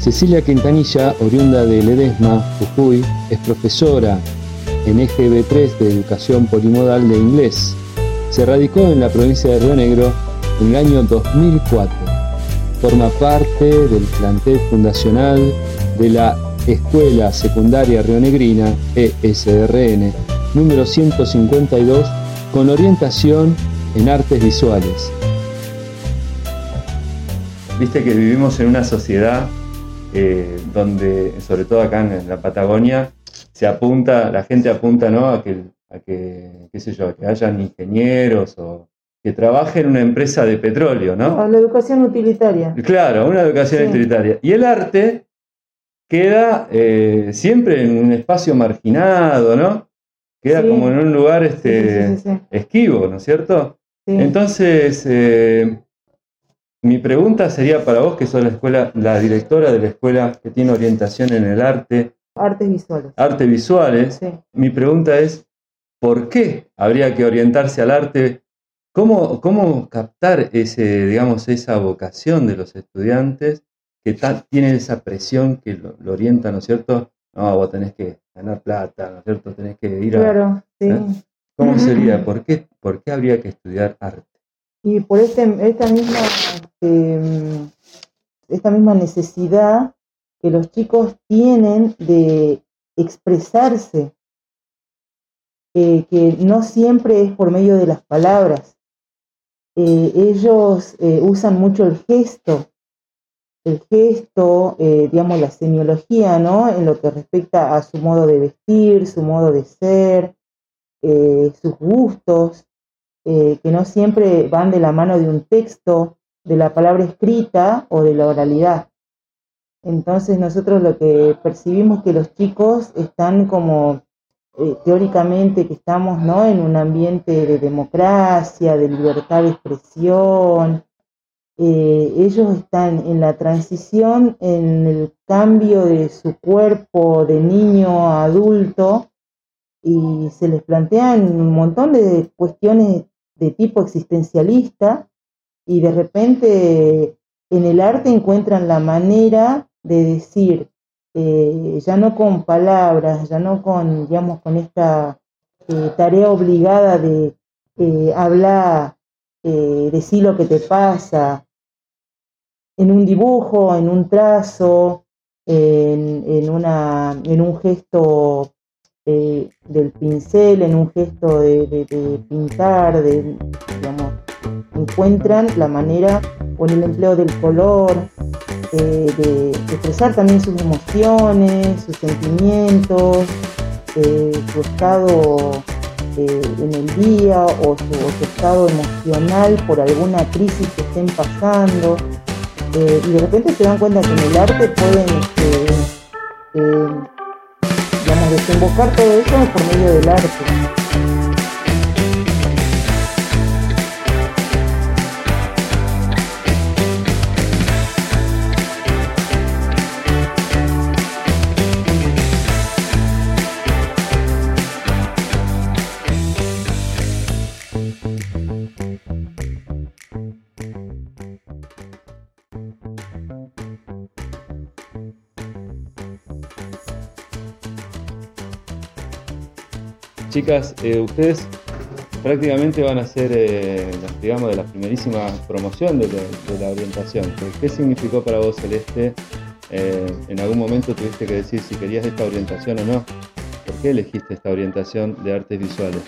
Cecilia Quintanilla, oriunda de Ledesma, Jujuy, es profesora en EGB3 de Educación Polimodal de Inglés. Se radicó en la provincia de Río Negro en el año 2004. Forma parte del plantel fundacional de la Escuela Secundaria Rionegrina, ESRN, número 152, con orientación en artes visuales. Viste que vivimos en una sociedad eh, donde, sobre todo acá en la Patagonia, se apunta, la gente apunta ¿no? a que, a que, qué sé yo, que hayan ingenieros o que trabajen en una empresa de petróleo, ¿no? A la educación utilitaria. Claro, una educación utilitaria. Y el arte queda eh, siempre en un espacio marginado, ¿no? Queda como en un lugar este, esquivo, ¿no es cierto? Entonces, eh, mi pregunta sería para vos, que sos la escuela, la directora de la escuela que tiene orientación en el arte. Artes visuales. Artes visuales. Mi pregunta es, ¿por qué habría que orientarse al arte? ¿Cómo, cómo captar ese, digamos, esa vocación de los estudiantes que tienen esa presión que lo, orienta, ¿no es cierto? No, vos tenés que ganar plata, ¿no es cierto? Tenés que ir a... Claro, sí. ¿eh? ¿Cómo sería? ¿Por qué, ¿Por qué habría que estudiar arte? Y por este, esta, misma, em, esta misma necesidad que los chicos tienen de expresarse, eh, que no siempre es por medio de las palabras. Eh, ellos eh, usan mucho el gesto, el gesto, digamos, la semiología, ¿no? En lo que respecta a su modo de vestir, su modo de ser, sus gustos. Eh, que no siempre van de la mano de un texto, de la palabra escrita o de la oralidad. Entonces nosotros lo que percibimos que los chicos están como eh, teóricamente que estamos ¿no? en un ambiente de democracia, de libertad de expresión. Eh, ellos están en la transición, en el cambio de su cuerpo de niño a adulto y se les plantean un montón de cuestiones de tipo existencialista y de repente en el arte encuentran la manera de decir, eh, ya no con palabras, ya no con, digamos, con esta eh, tarea obligada de eh, hablar, decir lo que te pasa, en un dibujo, en un trazo, en, una, en un gesto del pincel, en un gesto de, pintar, de, digamos, encuentran la manera o en el empleo del color, eh, de, expresar también sus emociones, sus sentimientos, eh, su estado eh, en el día o su, estado emocional por alguna crisis que estén pasando. y de repente se dan cuenta que en el arte pueden este, desembocar todo eso por medio del arte. Chicas, eh, ustedes prácticamente van a ser, eh, digamos, de la primerísima promoción de, la orientación. ¿Qué significó para vos, Celeste? Eh, ¿En algún momento tuviste que decir si querías esta orientación o no? ¿Por qué elegiste esta orientación de artes visuales?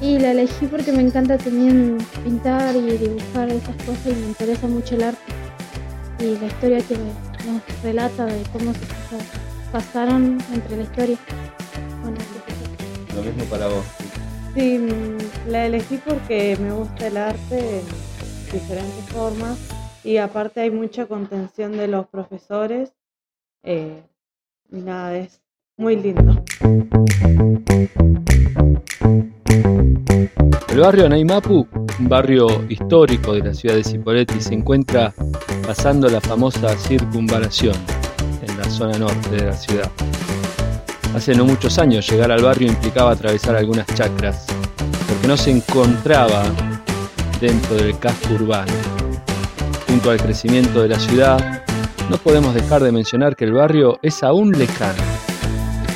Y la elegí porque me encanta también pintar y dibujar esas cosas y me interesa mucho el arte y la historia que nos relata de cómo pasaron entre la historia. Lo mismo para vos. Sí, la elegí porque me gusta el arte en diferentes formas y aparte hay mucha contención de los profesores eh, y nada, es muy lindo. El barrio Naimapu, un barrio histórico de la ciudad de Cipolletti, se encuentra pasando la famosa circunvalación en la zona norte de la ciudad. Hace no muchos años llegar al barrio implicaba atravesar algunas chacras, porque no se encontraba dentro del casco urbano. Junto al crecimiento de la ciudad, no podemos dejar de mencionar que el barrio es aún lejano,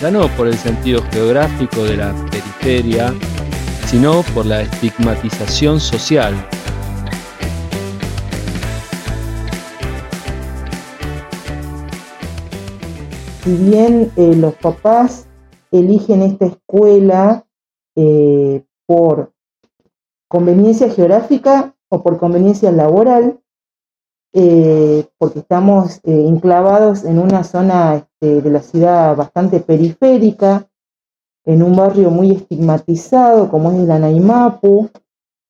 ya no por el sentido geográfico de la periferia, sino por la estigmatización social. Si bien eh, los papás eligen esta escuela eh, por conveniencia geográfica o por conveniencia laboral, eh, porque estamos enclavados en una zona este, de la ciudad bastante periférica, en un barrio muy estigmatizado como es el Anaimapu,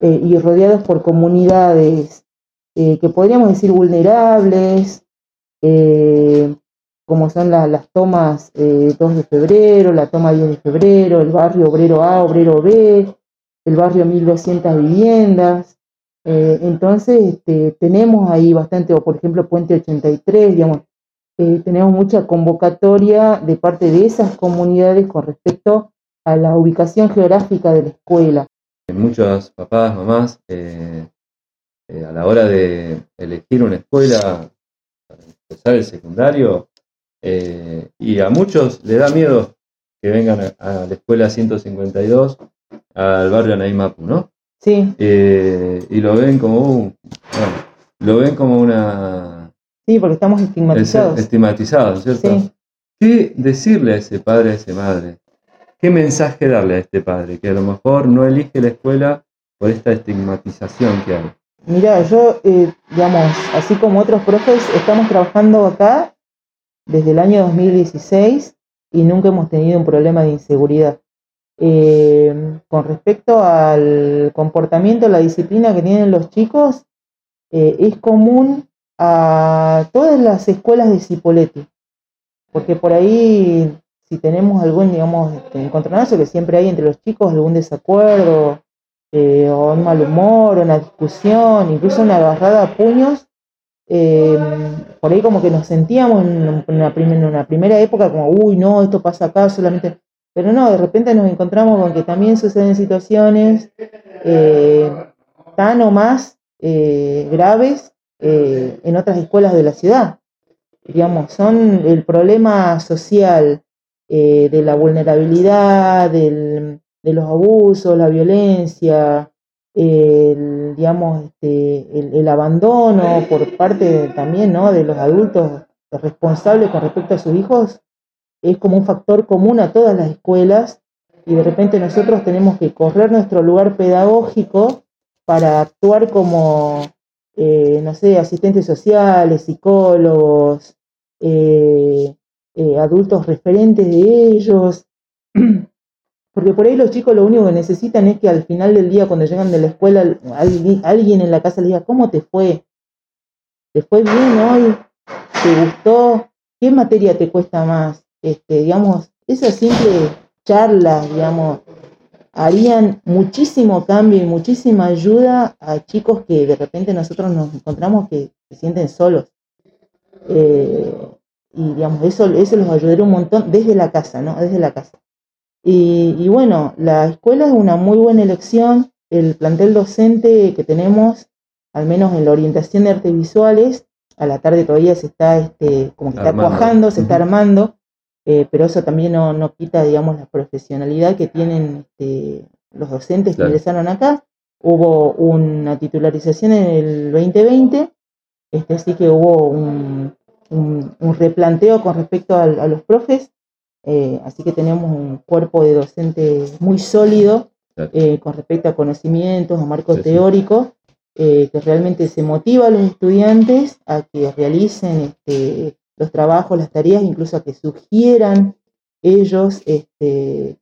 y rodeados por comunidades que podríamos decir vulnerables, como son las tomas 2 de febrero, la toma 10 de febrero, el barrio obrero A, obrero B, el barrio 1200 viviendas. Eh, entonces, este, tenemos ahí bastante, o por ejemplo, Puente 83, digamos, eh, tenemos mucha convocatoria de parte de esas comunidades con respecto a la ubicación geográfica de la escuela. Muchos papás, mamás, eh, a la hora de elegir una escuela para empezar el secundario, y a muchos le da miedo que vengan a, la escuela 152 al barrio Anaimapu, ¿no? Sí. Eh, y lo ven como un, lo ven como una... Sí, porque estamos estigmatizados. Estigmatizados, ¿cierto? Sí. ¿Qué decirle a ese padre, a esa madre? ¿Qué mensaje darle a este padre que a lo mejor no elige la escuela por esta estigmatización que hay? Mira, yo, eh, digamos, así como otros profes, estamos trabajando acá desde el año 2016 y nunca hemos tenido un problema de inseguridad. Eh, con respecto al comportamiento, la disciplina que tienen los chicos, eh, es común a todas las escuelas de Cipolletti, porque por ahí, si tenemos algún, digamos, este, encontronazo que siempre hay entre los chicos, algún desacuerdo, eh, o un mal humor, una discusión, incluso una agarrada a puños, por ahí como que nos sentíamos en una, primera época como, uy, no, esto pasa acá solamente pero no, de repente nos encontramos con que también suceden situaciones eh, tan o más eh, graves eh, en otras escuelas de la ciudad. Digamos, son el problema social de la vulnerabilidad, de los abusos, la violencia, el, digamos, este, el, abandono por parte también ¿no? de los adultos responsables con respecto a sus hijos, es como un factor común a todas las escuelas y de repente nosotros tenemos que correr nuestro lugar pedagógico para actuar como, eh, no sé, asistentes sociales, psicólogos, eh, eh, adultos referentes de ellos, porque por ahí los chicos lo único que necesitan es que al final del día, cuando llegan de la escuela, alguien, en la casa les diga, ¿cómo te fue? ¿Te fue bien hoy? ¿Te gustó? ¿Qué materia te cuesta más? este, digamos, esas simples charlas, digamos, harían muchísimo cambio y muchísima ayuda a chicos que de repente nosotros nos encontramos que se sienten solos. Eh, y digamos, eso, eso los ayudaría un montón desde la casa, ¿no? Desde la casa. Y, y, bueno, la escuela es una muy buena elección. El plantel docente que tenemos, al menos en la orientación de artes visuales, a la tarde todavía se está, este, como que está cuajando, se está armando. Eh, pero eso también no, quita, digamos, la profesionalidad que tienen este, los docentes que ingresaron acá. Hubo una titularización en el 2020, este, así que hubo un, replanteo con respecto a, los profes, eh, así que tenemos un cuerpo de docentes muy sólido eh, con respecto a conocimientos, a marco teórico, que realmente se motiva a los estudiantes a que realicen este, los trabajos, las tareas, incluso a que sugieran ellos este,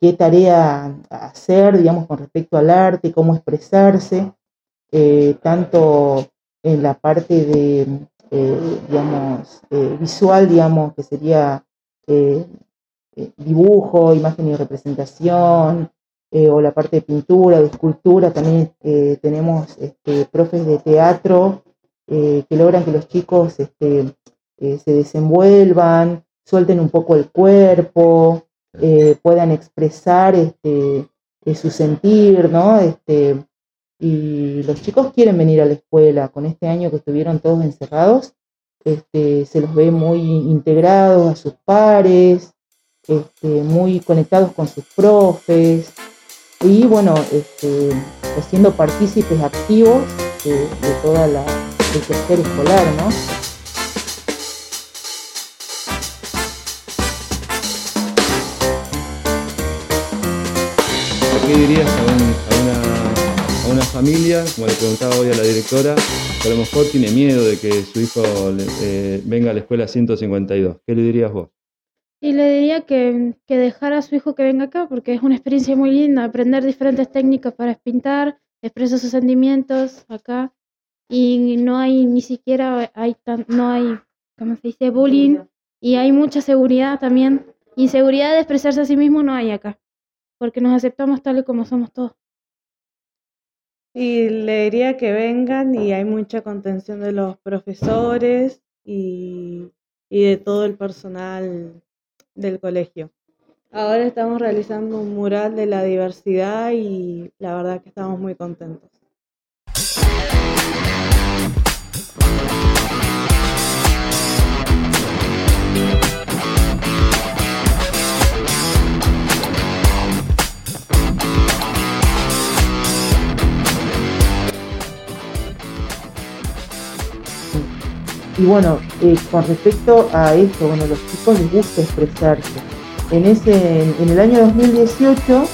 qué tarea hacer, digamos, con respecto al arte, cómo expresarse, eh, tanto en la parte de, eh, digamos, eh, visual, digamos, que sería dibujo, imagen y representación, o la parte de pintura, de escultura, también tenemos este, profes de teatro que logran que los chicos este, se desenvuelvan, suelten un poco el cuerpo, eh, puedan expresar este, eh, su sentir, ¿no? Este, y los chicos quieren venir a la escuela. Con este año que estuvieron todos encerrados, este, se los ve muy integrados a sus pares, este, muy conectados con sus profes y bueno, este, siendo partícipes activos de, toda la el tercer escolar, ¿no? ¿Qué dirías a, una, familia, como le preguntaba hoy a la directora, que a lo mejor tiene miedo de que su hijo eh, venga a la escuela 152? ¿Qué le dirías vos? Y le diría que, que dejara a su hijo que venga acá, porque es una experiencia muy linda, aprender diferentes técnicas para pintar, expresar sus sentimientos acá. Y no hay ni siquiera, hay tan, no hay, ¿cómo se dice? Bullying. Y hay mucha seguridad también. Inseguridad de expresarse a sí mismo no hay acá porque nos aceptamos tal y como somos todos. Y le diría que vengan y hay mucha contención de los profesores y, y de todo el personal del colegio. Ahora estamos realizando un mural de la diversidad y la verdad que estamos muy contentos. Y bueno, eh, con respecto a esto, bueno, los chicos les gusta expresarse. En, ese, en, el año 2018,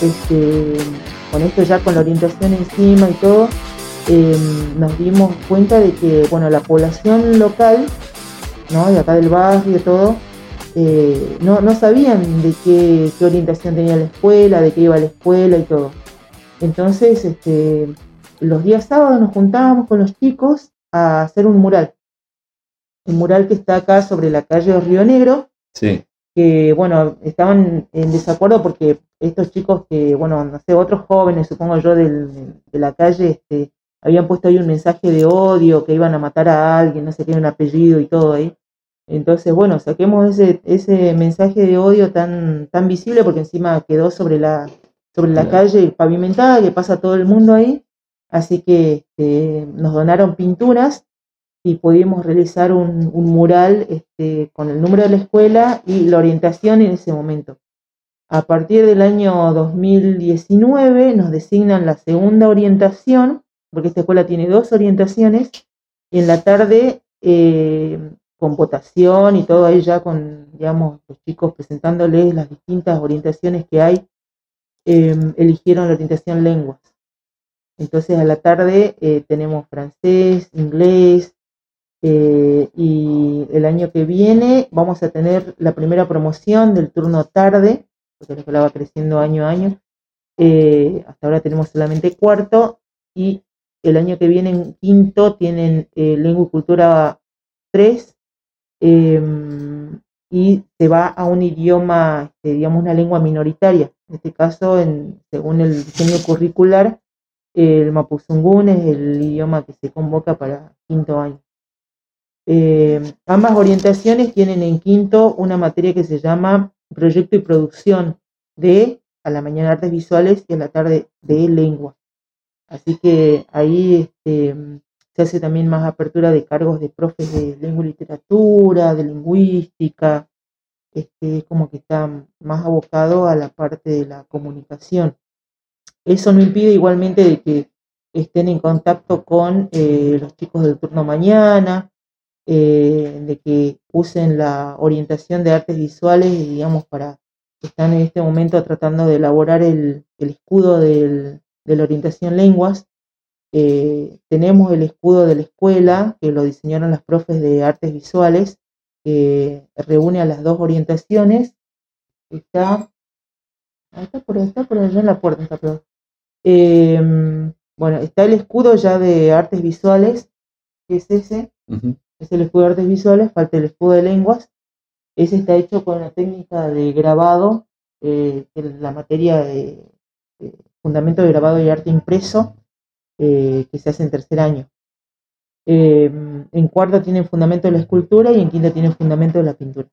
este, con esto ya con la orientación encima y todo, em, nos dimos cuenta de que bueno, la población local, ¿no? de acá del barrio y todo, eh, no, no, sabían de qué, qué, orientación tenía la escuela, de qué iba la escuela y todo. Entonces, este, los días sábados nos juntábamos con los chicos a hacer un mural el mural que está acá sobre la calle Río Negro. Sí. Que, bueno, estaban en desacuerdo porque estos chicos que, bueno, no sé, otros jóvenes, supongo yo, de la calle, este, habían puesto ahí un mensaje de odio, que iban a matar a alguien, no sé qué, un apellido y todo ahí. Entonces, bueno, saquemos ese, ese mensaje de odio tan, tan visible porque encima quedó sobre la, sobre la calle pavimentada que pasa todo el mundo ahí. Así que este, nos donaron pinturas y pudimos realizar un, mural este, con el número de la escuela y la orientación en ese momento. A partir del año 2019 nos designan la segunda orientación, porque esta escuela tiene dos orientaciones, y en la tarde eh, con votación y todo ahí ya con, digamos, los chicos presentándoles las distintas orientaciones que hay, em, eligieron la orientación lenguas. Entonces a la tarde eh, tenemos francés, inglés, eh, y el año que viene vamos a tener la primera promoción del turno tarde, porque la escuela va creciendo año a año. Eh, hasta ahora tenemos solamente cuarto y el año que viene en quinto tienen eh, lengua y cultura 3 em, y se va a un idioma, este, digamos una lengua minoritaria. En este caso, en, según el diseño curricular, el mapuzungún es el idioma que se convoca para quinto año. Eh, ambas orientaciones tienen en quinto una materia que se llama proyecto y producción de a la mañana artes visuales y a la tarde de lengua. Así que ahí este, se hace también más apertura de cargos de profes de lengua y literatura, de lingüística, este, como que está más abocado a la parte de la comunicación. Eso no impide igualmente de que estén en contacto con eh, los chicos del turno mañana, eh, de que usen la orientación de artes visuales, digamos, para, están en este momento tratando de elaborar el, escudo de la orientación lenguas. Eh, tenemos el escudo de la escuela, que lo diseñaron las profes de artes visuales, que reúne a las dos orientaciones. Está, está, por, está por allá en la puerta, está em, bueno, está el escudo ya de artes visuales, que es ese es el escudo de artes visuales, falta el escudo de lenguas. Ese está hecho con la técnica de grabado, eh, la materia de, fundamento de grabado y arte impreso, eh, que se hace en tercer año. Em, en cuarto tienen fundamento de la escultura y en quinto tienen fundamento de la pintura.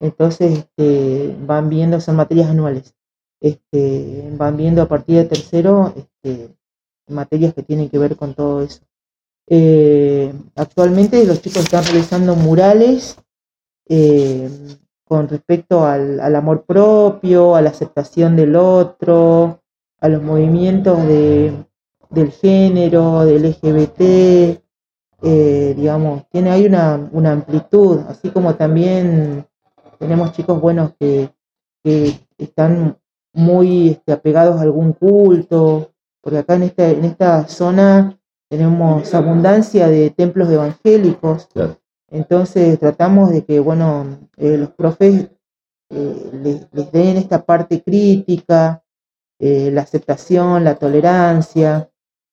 Entonces este, van viendo, son materias anuales. Este, van viendo a partir de tercero este, materias que tienen que ver con todo eso. Actualmente los chicos están realizando murales con respecto al, amor propio, a la aceptación del otro, a los movimientos de, del género, del LGBT, eh, digamos, tiene ahí una, una, amplitud, así como también tenemos chicos buenos que, están muy este, apegados a algún culto, porque acá en esta, en esta zona tenemos abundancia de templos evangélicos, entonces tratamos de que, bueno, eh, los profes eh, les, den esta parte crítica, eh, la aceptación, la tolerancia,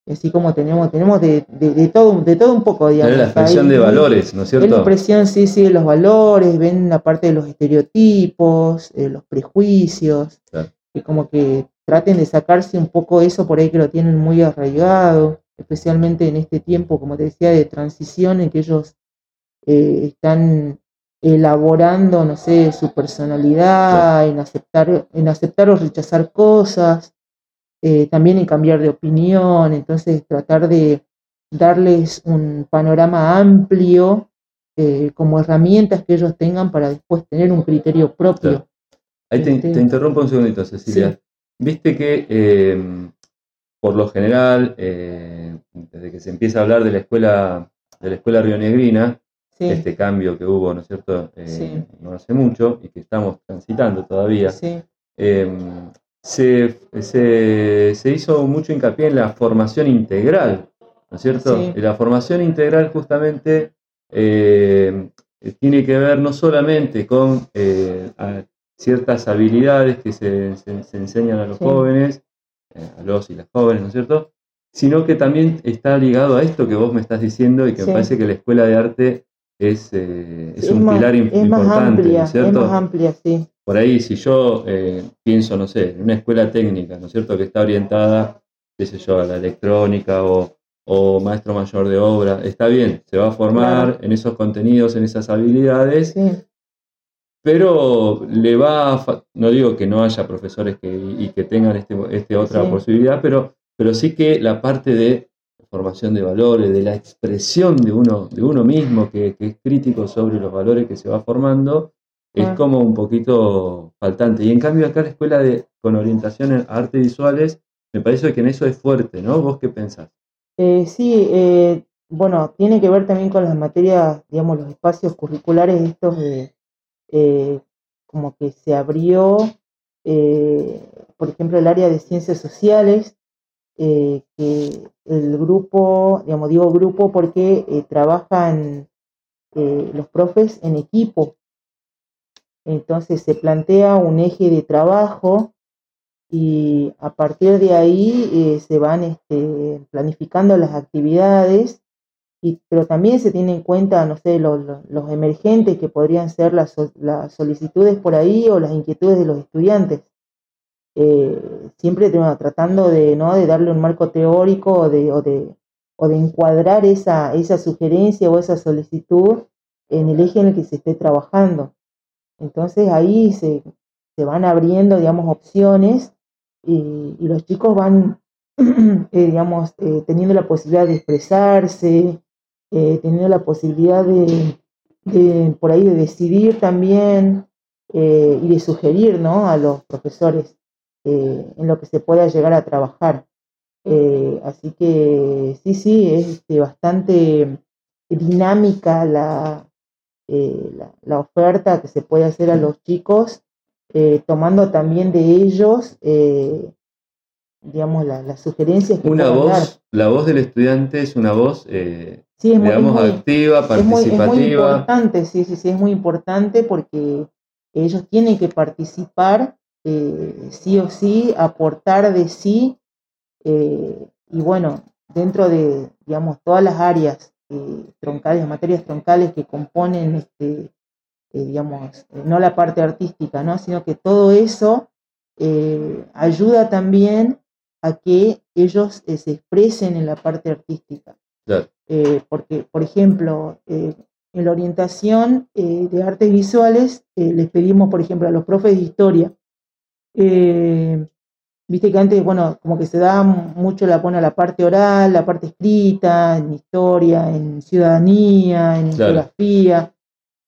así como tenemos, tenemos de, de, todo, de todo un poco, digamos. la expresión de valores, ¿no es cierto? La expresión, sí, sí, de los valores, ven la parte de los estereotipos, los prejuicios, y como que traten de sacarse un poco eso por ahí que lo tienen muy arraigado, especialmente en este tiempo, como te decía, de transición en que ellos eh, están elaborando, no sé, su personalidad, en, aceptar, en aceptar o rechazar cosas, eh, también en cambiar de opinión, entonces tratar de darles un panorama amplio eh, como herramientas que ellos tengan para después tener un criterio propio. Ahí te, este interrumpo un segundito, Cecilia. Viste que por lo general, desde que se empieza a hablar de la escuela, de la escuela rionegrina, este cambio que hubo, ¿no es cierto?, eh, no hace mucho y que estamos transitando todavía. Em, se, se, hizo mucho hincapié en la formación integral, ¿no es cierto? Y la formación integral justamente tiene que ver no solamente con eh, ciertas habilidades que se, enseñan a los jóvenes, eh, a los y las jóvenes, ¿no es cierto? Sino que también está ligado a esto que vos me estás diciendo y que me parece que la escuela de arte es, eh, es, un pilar importante, más amplia, ¿cierto? Es más amplia, sí. Por ahí, si yo eh, pienso, no sé, en una escuela técnica, ¿no es cierto?, que está orientada, qué sé yo, a la electrónica o, o maestro mayor de obra, está bien, se va a formar en esos contenidos, en esas habilidades, pero le va, no digo que no haya profesores que, y que tengan este, este otra posibilidad, pero, pero sí que la parte de formación de valores, de la expresión de uno, de uno mismo que, es crítico sobre los valores que se va formando, es ah. como un poquito faltante. Y en cambio acá la escuela de, con orientación en artes visuales, me parece que en eso es fuerte, ¿no? ¿Vos qué pensás? Eh, sí, eh, bueno, tiene que ver también con las materias, digamos, los espacios curriculares estos de, eh, como que se abrió, por ejemplo, el área de ciencias sociales, que el grupo, digamos, digo grupo porque eh, trabajan eh, los profes en equipo. Entonces se plantea un eje de trabajo y a partir de ahí eh, se van este, planificando las actividades, pero también se tiene en cuenta, no sé, los, emergentes que podrían ser las, solicitudes por ahí o las inquietudes de los estudiantes. Eh, siempre tratando de, ¿no? de darle un marco teórico o de, o de, o de encuadrar esa, esa sugerencia o esa solicitud en el eje en el que se esté trabajando. Entonces ahí se, se van abriendo, digamos, opciones y, y los chicos van, eh, digamos, eh, teniendo la posibilidad de expresarse, teniendo la posibilidad de, de, por ahí, de decidir también y de sugerir, ¿no? A los profesores eh, en lo que se pueda llegar a trabajar. Eh, así que sí, sí, es este, bastante dinámica eh, la, la, oferta que se puede hacer a los chicos, tomando también de ellos, digamos, las sugerencias que una voz, La voz del estudiante es una voz, digamos, activa, participativa. Es muy, importante, sí, sí, sí, es muy importante porque ellos tienen que participar eh, sí o sí, aportar de sí, eh, y bueno, dentro de, digamos, todas las áreas eh, troncales, materias troncales que componen, este, digamos, no la parte artística, ¿no? sino que todo eso ayuda también a que ellos se expresen en la parte artística. Porque, por ejemplo, en la orientación de artes visuales les pedimos, por ejemplo, a los profes de historia, eh, Viste que antes, bueno, como que se da mucho la a la parte oral, la parte escrita, en historia, en ciudadanía, en geografía.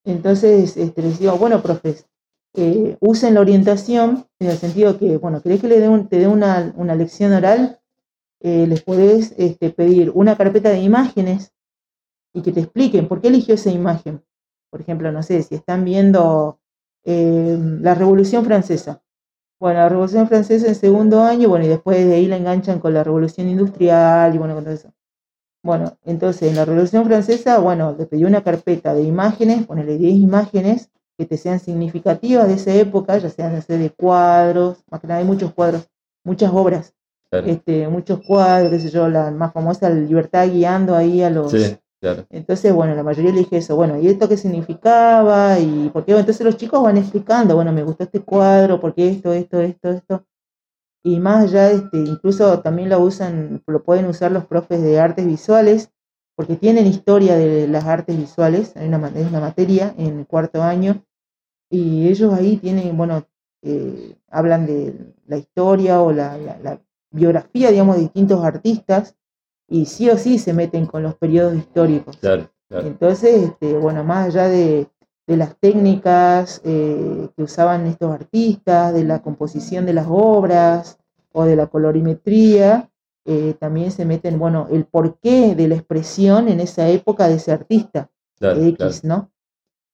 Entonces, este, les digo, bueno, profes, eh, usen la orientación en el sentido que, bueno, querés que le dé te dé una, una, lección oral, eh, les podés este, pedir una carpeta de imágenes y que te expliquen por qué eligió esa imagen. Por ejemplo, no sé, si están viendo eh, la Revolución Francesa bueno, la Revolución Francesa en segundo año, bueno, y después de ahí la enganchan con la Revolución Industrial y bueno, con todo eso. Bueno, entonces en la Revolución Francesa, bueno, le pedí una carpeta de imágenes, ponerle 10 imágenes que te sean significativas de esa época, ya sean de cuadros, más que nada hay muchos cuadros, muchas obras, este, muchos cuadros, qué sé yo, la más famosa Libertad guiando ahí a los, entonces, bueno, la mayoría le dije eso, bueno, ¿y esto qué significaba? Y por qué, entonces los chicos van explicando, bueno, me gustó este cuadro, porque esto, esto, esto, esto. Y más allá, este, incluso también lo usan, lo pueden usar los profes de artes visuales, porque tienen historia de las artes visuales, hay una, es una materia en el cuarto año, y ellos ahí tienen, bueno, eh, hablan de la historia o la, la biografía, digamos, de distintos artistas, y sí o sí se meten con los periodos históricos. Entonces, este, bueno, más allá de, las técnicas eh, que usaban estos artistas, de la composición de las obras o de la colorimetría, eh, también se meten, bueno, el porqué de la expresión en esa época de ese artista, X, ¿no?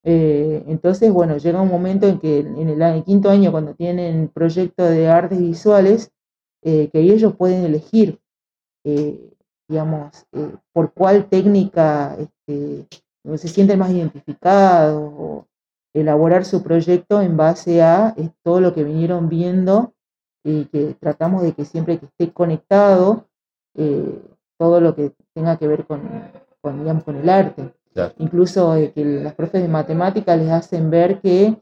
Eh, entonces, bueno, llega un momento en que en el, quinto año, cuando tienen proyecto de artes visuales, que ellos pueden elegir digamos, eh, por cuál técnica este, se sienten más identificados o elaborar su proyecto en base a eh, todo lo que vinieron viendo y que tratamos de que siempre que esté conectado eh, todo lo que tenga que ver con, digamos, con el arte. Incluso que las profes de matemática les hacen ver que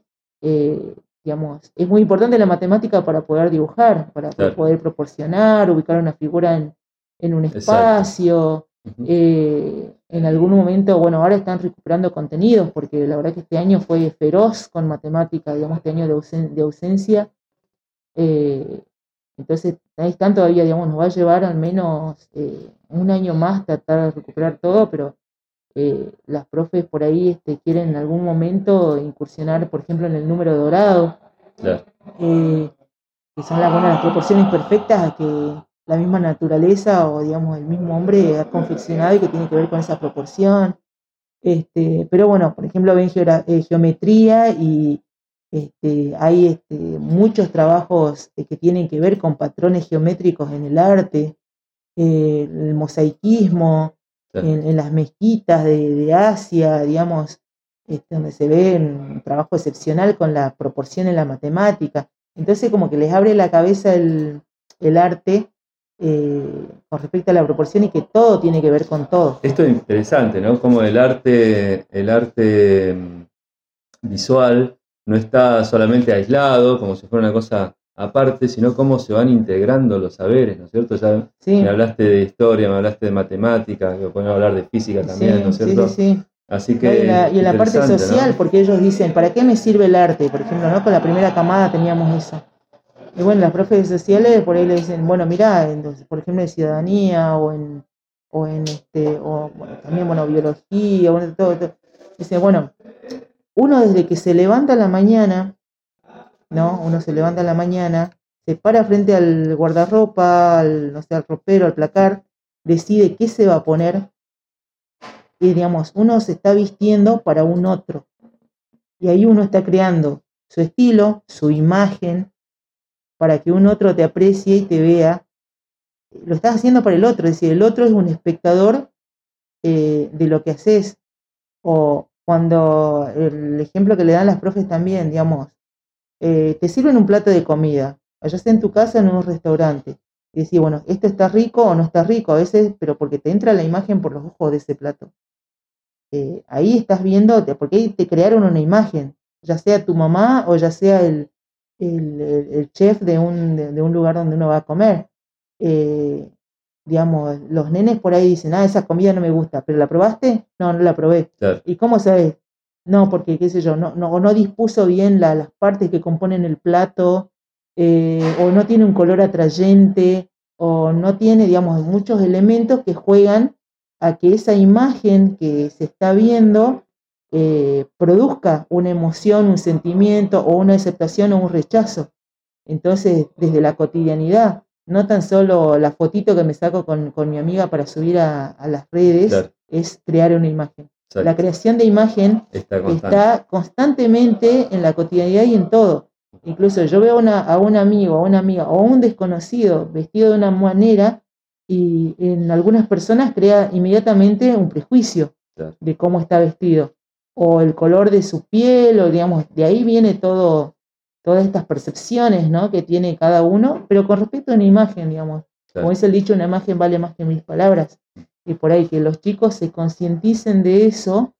digamos, es muy importante la matemática para poder dibujar, para poder proporcionar, ubicar una figura en, en un espacio. Eh, en algún momento, bueno, ahora están recuperando contenidos porque la verdad que este año fue feroz con matemática, digamos, este año de, ausencia. Eh, entonces, ahí están todavía, digamos, nos va a llevar al menos eh, un año más tratar de recuperar todo, pero las profes por ahí este, quieren en algún momento incursionar, por ejemplo, en el número dorado, que son las, buenas las proporciones perfectas que la misma naturaleza o digamos el mismo hombre ha confeccionado y que tiene que ver con esa proporción. Este, pero bueno, por ejemplo, ven eh, geometría y este, hay este, muchos trabajos eh, que tienen que ver con patrones geométricos en el arte, eh, el mosaicismo, en, las mezquitas de, Asia, digamos, este, donde se ve un trabajo excepcional con la proporción en la matemática. Entonces como que les abre la cabeza el, el arte eh, con respecto a la proporción y que todo tiene que ver con todo. Esto es interesante, ¿no? Como el arte, el arte mm, visual no está solamente aislado, como si fuera una cosa aparte, sino cómo se van integrando los saberes, ¿no es cierto? Ya me hablaste de historia, me hablaste de matemática, que podemos hablar de física también, ¿no es cierto? Sí, sí, Así que y, en la parte social, porque ellos dicen, ¿para qué me sirve el arte? Por ejemplo, ¿no? Con la primera camada teníamos eso. Y bueno, las profes sociales por ahí le dicen, bueno, mira, por ejemplo, en ciudadanía o en, o en este, o también, bueno, biología, bueno, todo, todo. Dice, bueno, uno desde que se levanta a la mañana, ¿no? Uno se levanta a la mañana, se para frente al guardarropa, al, no sé, al ropero, al placar, decide qué se va a poner. Y digamos, uno se está vistiendo para un otro. Y ahí uno está creando su estilo, su imagen, para que un otro te aprecie y te vea, lo estás haciendo para el otro, es decir, el otro es un espectador eh, de lo que haces. O cuando el ejemplo que le dan las profes también, digamos, eh, te sirven un plato de comida, allá sea en tu casa o en un restaurante, y decís, bueno, esto está rico o no está rico a veces, pero porque te entra la imagen por los ojos de ese plato. Eh, ahí estás viendo, porque ahí te crearon una imagen, ya sea tu mamá o ya sea el, el, chef de un, de, un, lugar donde uno va a comer. Eh, digamos, los nenes por ahí dicen, ah, esa comida no me gusta, pero ¿la probaste? No, no la probé. ¿Y cómo sabes? No, porque, qué sé yo, no, no, no dispuso bien las partes que componen el plato eh, o no tiene un color atrayente, o no tiene, digamos, muchos elementos que juegan a que esa imagen que se está viendo eh, produzca una emoción, un sentimiento o una aceptación o un rechazo. Entonces, desde la cotidianidad, no tan solo la fotito que me saco con, mi amiga para subir a, las redes, es crear una imagen. La creación de imagen está, constantemente en la cotidianidad y en todo. Incluso yo veo a un amigo, a una amiga o a un desconocido vestido de una manera y en algunas personas crea inmediatamente un prejuicio de cómo está vestido o el color de su piel o digamos, de ahí viene todo, todas estas percepciones ¿no? que tiene cada uno, pero con respecto a una imagen, digamos. Como es el dicho, una imagen vale más que mil palabras. Y por ahí que los chicos se concienticen de eso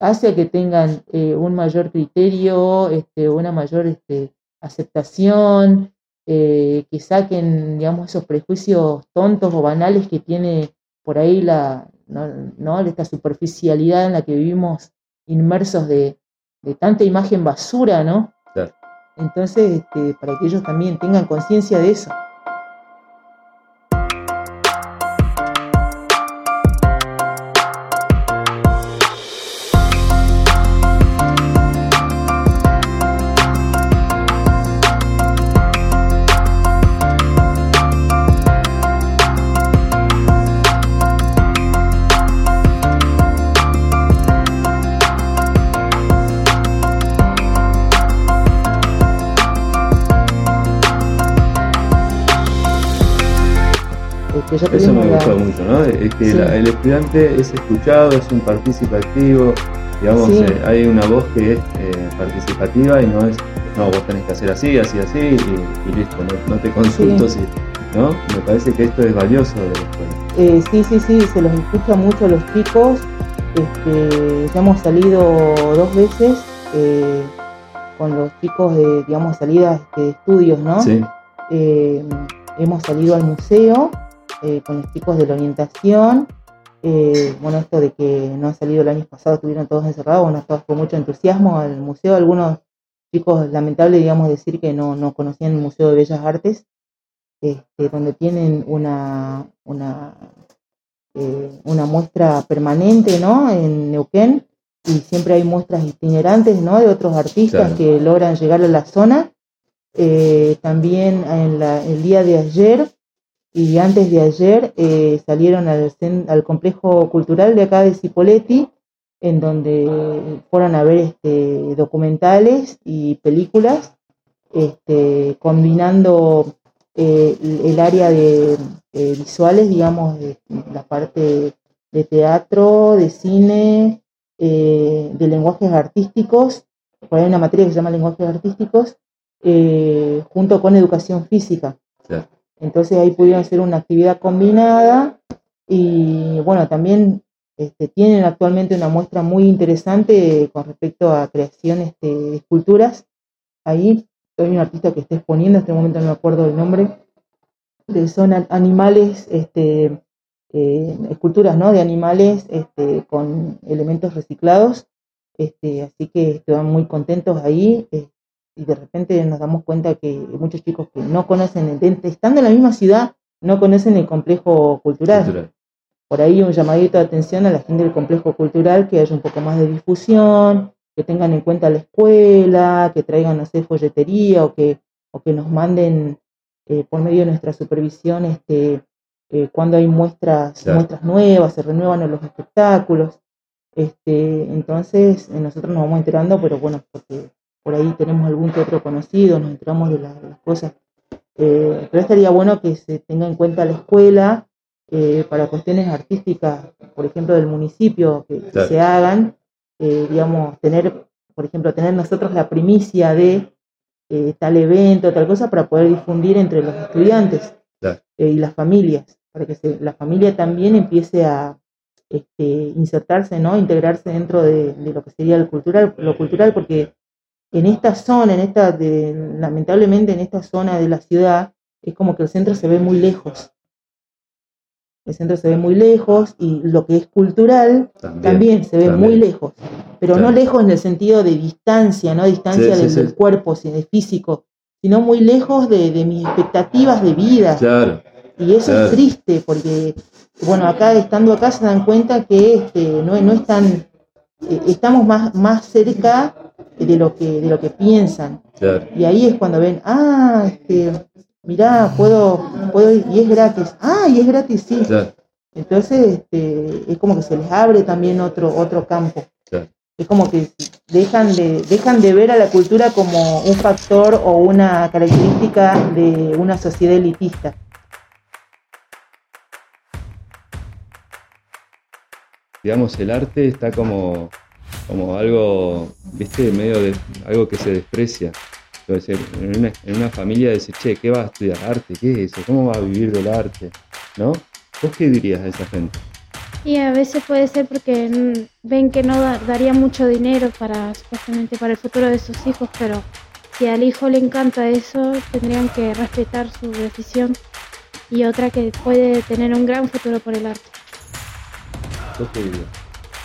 hace que tengan eh, un mayor criterio, este, una mayor este, aceptación, eh, que saquen, digamos, esos prejuicios tontos o banales que tiene por ahí la, ¿no? esta superficialidad en la que vivimos inmersos de, de tanta imagen basura, ¿no? Entonces, este, para que ellos también tengan conciencia de eso. Eso me gustó mucho, ¿no? Es que el estudiante es escuchado, es un partícipe activo, digamos, eh, hay una voz que es eh, participativa y no es, no, vos tenés que hacer así, así, así y, listo, no, te consulto, si, ¿no? Me parece que esto es valioso de la escuela. Eh, sí, sí, sí, se los escucha mucho a los chicos. Este, ya hemos salido dos veces con los chicos de, digamos, salidas de estudios, ¿no? Sí. hemos salido al museo eh, con los chicos de la orientación. Eh, bueno, esto de que no han salido el año pasado, estuvieron todos encerrados, bueno, todos con mucho entusiasmo al museo. Algunos chicos, lamentable, digamos, decir que no, no conocían el Museo de Bellas Artes, este, donde tienen una, una, eh, una muestra permanente, ¿no? En Neuquén, y siempre hay muestras itinerantes, ¿no? De otros artistas que logran llegar a la zona. también en el día de ayer y antes de ayer eh, salieron al, al, complejo cultural de acá de Cipolletti, en donde fueron a ver este, documentales y películas, este, combinando eh, el, área de visuales, digamos, la parte de teatro, de cine, eh, de lenguajes artísticos, hay una materia que se llama lenguajes artísticos, junto con educación física. Entonces ahí pudieron hacer una actividad combinada y bueno, también este, tienen actualmente una muestra muy interesante con respecto a creaciones de esculturas. Ahí hay un artista que está exponiendo, en este momento no me acuerdo del nombre, que son animales, este, eh, esculturas ¿no? de animales este, con elementos reciclados. Este, así que estaban muy contentos ahí y de repente nos damos cuenta que muchos chicos que no conocen, el, estando en la misma ciudad, no conocen el complejo cultural. Por ahí un llamadito de atención a la gente del complejo cultural, que haya un poco más de difusión, que tengan en cuenta la escuela, que traigan, no sé, folletería o que, o que nos manden eh, por medio de nuestra supervisión este, eh, cuando hay muestras, muestras nuevas, se renuevan los espectáculos. Este, entonces eh, nosotros nos vamos enterando, pero bueno, porque por ahí tenemos algún que otro conocido, nos enteramos de, las cosas. Eh, pero estaría bueno que se tenga en cuenta la escuela eh, para cuestiones artísticas, por ejemplo, del municipio, que, se hagan, eh, digamos, tener, por ejemplo, tener nosotros la primicia de tal evento, tal cosa, para poder difundir entre los estudiantes y las familias, para que la familia también empiece a este, insertarse, ¿no? integrarse dentro de, de, lo que sería el cultural, lo cultural, porque en esta zona, en esta, de, lamentablemente en esta zona de la ciudad, es como que el centro se ve muy lejos. El centro se ve muy lejos y lo que es cultural también, se ve muy lejos, pero no lejos en el sentido de distancia, no distancia del, cuerpo, sino de físico, sino muy lejos de, mis expectativas de vida. Claro. Y eso es triste, porque, bueno, acá estando acá se dan cuenta que este, no, no es tan, eh, estamos más, más cerca de lo que, de lo que piensan. Y ahí es cuando ven, ah, este, mirá, puedo, puedo y es gratis. Ah, y es gratis, sí. Entonces, este, es como que se les abre también otro, otro campo. Es como que dejan de, dejan de ver a la cultura como un factor o una característica de una sociedad elitista. Digamos, el arte está como, como algo, viste, medio de algo que se desprecia. en una, en una familia dice, che, ¿qué va a estudiar? ¿Arte? ¿Qué es eso? ¿Cómo va a vivir del arte? ¿No? ¿Vos qué dirías a esa gente? Y a veces puede ser porque ven que no daría mucho dinero para supuestamente para el futuro de sus hijos, pero si al hijo le encanta eso, tendrían que respetar su decisión. Y otra que puede tener un gran futuro por el arte.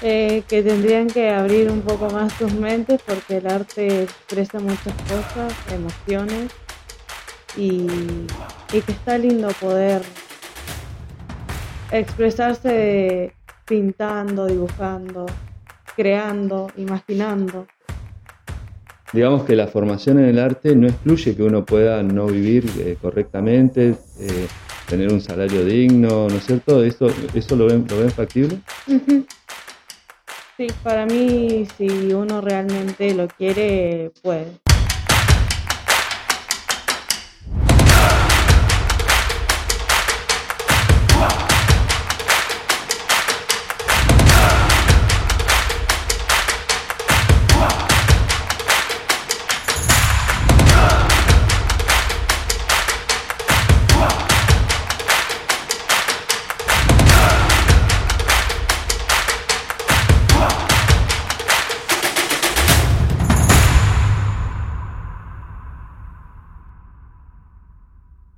Eh, que tendrían que abrir un poco más sus mentes porque el arte expresa muchas cosas, emociones y, y que está lindo poder expresarse pintando, dibujando, creando, imaginando. Digamos que la formación en el arte no excluye que uno pueda no vivir eh, correctamente, eh, tener un salario digno, ¿no es cierto? ¿Eso, eso lo, ven, lo ven factible? Sí, para mí si uno realmente lo quiere, puede.